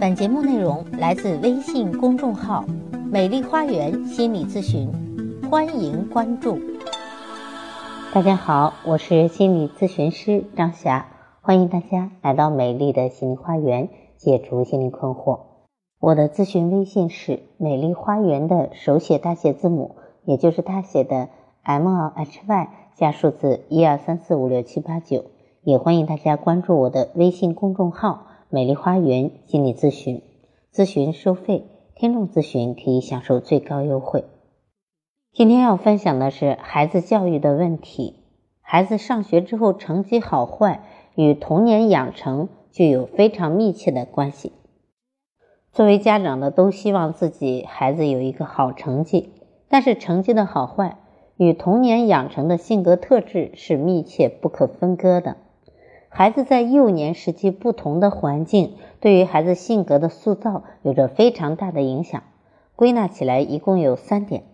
本节目内容来自微信公众号“美丽花园心理咨询”，欢迎关注。大家好，我是心理咨询师张霞，欢迎大家来到美丽的心理花园，解除心理困惑。我的咨询微信是“美丽花园”的手写大写字母，也就是大写的 M L H Y 加数字一二三四五六七八九。也欢迎大家关注我的微信公众号。美丽花园心理咨询，咨询收费，听众咨询可以享受最高优惠。今天要分享的是孩子教育的问题。孩子上学之后成绩好坏与童年养成具有非常密切的关系。作为家长的都希望自己孩子有一个好成绩，但是成绩的好坏与童年养成的性格特质是密切不可分割的。孩子在幼年时期，不同的环境对于孩子性格的塑造有着非常大的影响。归纳起来，一共有三点：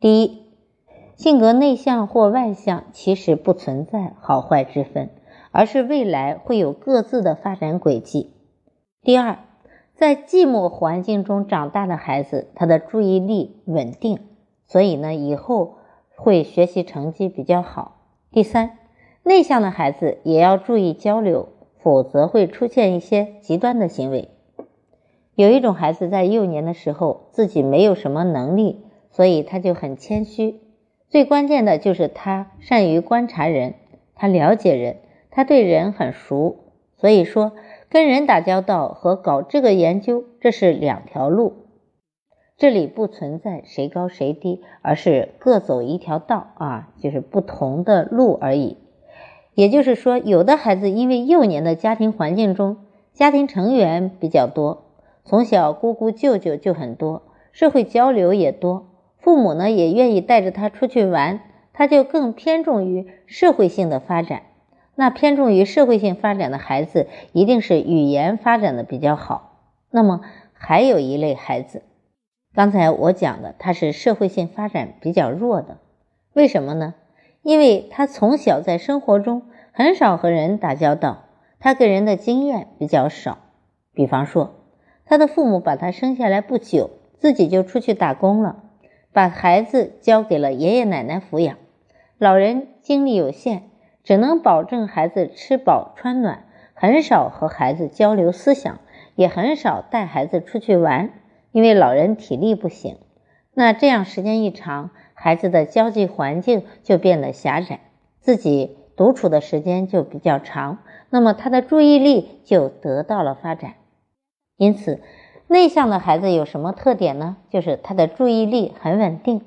第一，性格内向或外向其实不存在好坏之分，而是未来会有各自的发展轨迹；第二，在寂寞环境中长大的孩子，他的注意力稳定，所以呢，以后会学习成绩比较好；第三。内向的孩子也要注意交流，否则会出现一些极端的行为。有一种孩子在幼年的时候自己没有什么能力，所以他就很谦虚。最关键的就是他善于观察人，他了解人，他对人很熟。所以说，跟人打交道和搞这个研究，这是两条路。这里不存在谁高谁低，而是各走一条道啊，就是不同的路而已。也就是说，有的孩子因为幼年的家庭环境中，家庭成员比较多，从小姑姑舅舅就很多，社会交流也多，父母呢也愿意带着他出去玩，他就更偏重于社会性的发展。那偏重于社会性发展的孩子，一定是语言发展的比较好。那么还有一类孩子，刚才我讲的，他是社会性发展比较弱的，为什么呢？因为他从小在生活中很少和人打交道，他给人的经验比较少。比方说，他的父母把他生下来不久，自己就出去打工了，把孩子交给了爷爷奶奶抚养。老人精力有限，只能保证孩子吃饱穿暖，很少和孩子交流思想，也很少带孩子出去玩，因为老人体力不行。那这样时间一长，孩子的交际环境就变得狭窄，自己独处的时间就比较长，那么他的注意力就得到了发展。因此，内向的孩子有什么特点呢？就是他的注意力很稳定，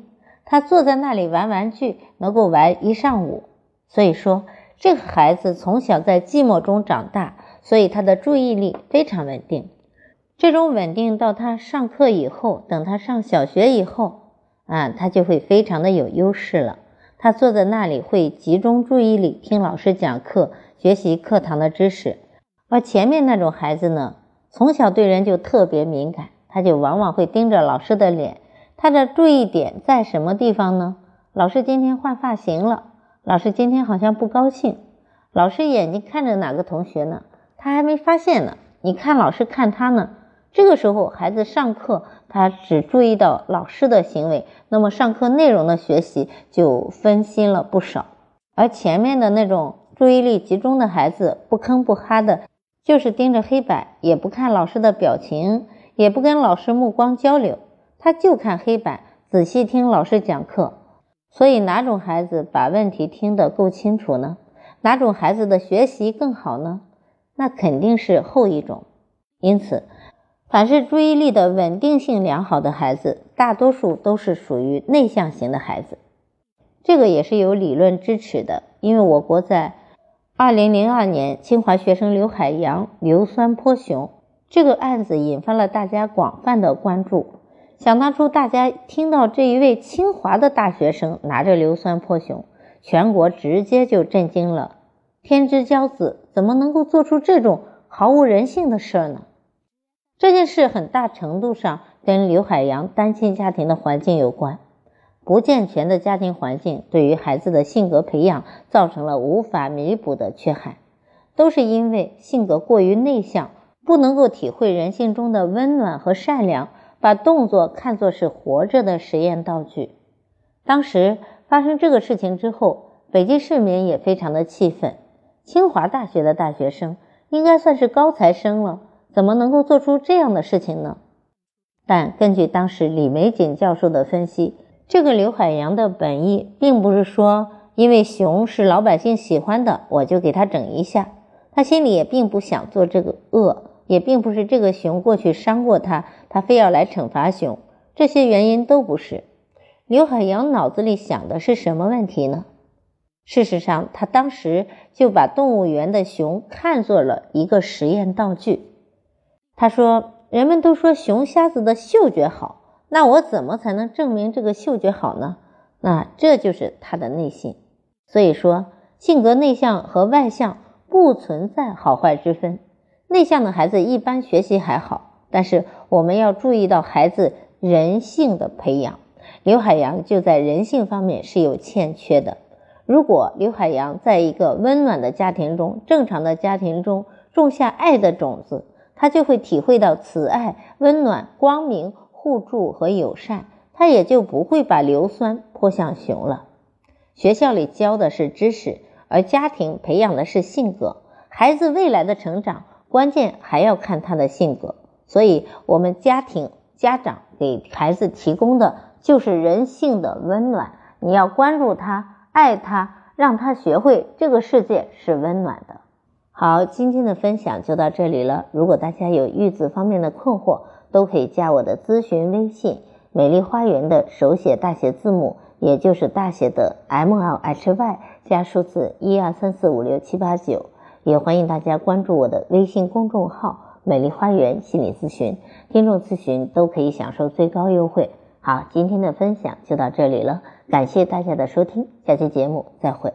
他坐在那里玩玩具能够玩一上午。所以说，这个孩子从小在寂寞中长大，所以他的注意力非常稳定。这种稳定到他上课以后，等他上小学以后。啊，他就会非常的有优势了。他坐在那里会集中注意力听老师讲课，学习课堂的知识。而前面那种孩子呢，从小对人就特别敏感，他就往往会盯着老师的脸。他的注意点在什么地方呢？老师今天换发型了，老师今天好像不高兴。老师眼睛看着哪个同学呢？他还没发现呢。你看老师看他呢。这个时候，孩子上课，他只注意到老师的行为，那么上课内容的学习就分心了不少。而前面的那种注意力集中的孩子，不吭不哈的，就是盯着黑板，也不看老师的表情，也不跟老师目光交流，他就看黑板，仔细听老师讲课。所以，哪种孩子把问题听得够清楚呢？哪种孩子的学习更好呢？那肯定是后一种。因此。凡是注意力的稳定性良好的孩子，大多数都是属于内向型的孩子。这个也是有理论支持的，因为我国在二零零二年清华学生刘海洋硫酸泼熊这个案子引发了大家广泛的关注。想当初，大家听到这一位清华的大学生拿着硫酸泼熊，全国直接就震惊了。天之骄子怎么能够做出这种毫无人性的事儿呢？这件事很大程度上跟刘海洋单亲家庭的环境有关，不健全的家庭环境对于孩子的性格培养造成了无法弥补的缺憾，都是因为性格过于内向，不能够体会人性中的温暖和善良，把动作看作是活着的实验道具。当时发生这个事情之后，北京市民也非常的气愤。清华大学的大学生应该算是高材生了，怎么能够做出这样的事情呢？但根据当时李玫瑾教授的分析，这个刘海洋的本意并不是说因为熊是老百姓喜欢的，我就给他整一下。他心里也并不想做这个恶，也并不是这个熊过去伤过他，他非要来惩罚熊。这些原因都不是。刘海洋脑子里想的是什么问题呢？事实上，他当时就把动物园的熊看作了一个实验道具。他说：“人们都说熊瞎子的嗅觉好，那我怎么才能证明这个嗅觉好呢？那这就是他的内心。所以说，性格内向和外向不存在好坏之分。内向的孩子一般学习还好，但是我们要注意到孩子人性的培养。刘海洋就在人性方面是有欠缺的。”如果刘海洋在一个温暖的家庭中、正常的家庭中种下爱的种子，他就会体会到慈爱、温暖、光明、互助和友善，他也就不会把硫酸泼向熊了。学校里教的是知识，而家庭培养的是性格。孩子未来的成长，关键还要看他的性格。所以，我们家庭家长给孩子提供的就是人性的温暖，你要关注他。爱他，让他学会这个世界是温暖的。好，今天的分享就到这里了。如果大家有育子方面的困惑，都可以加我的咨询微信“美丽花园”的手写大写字母，也就是大写的 M L H Y 加数字一二三四五六七八九。也欢迎大家关注我的微信公众号“美丽花园心理咨询”，听众咨询都可以享受最高优惠。好，今天的分享就到这里了。感谢大家的收听，下期节目再会。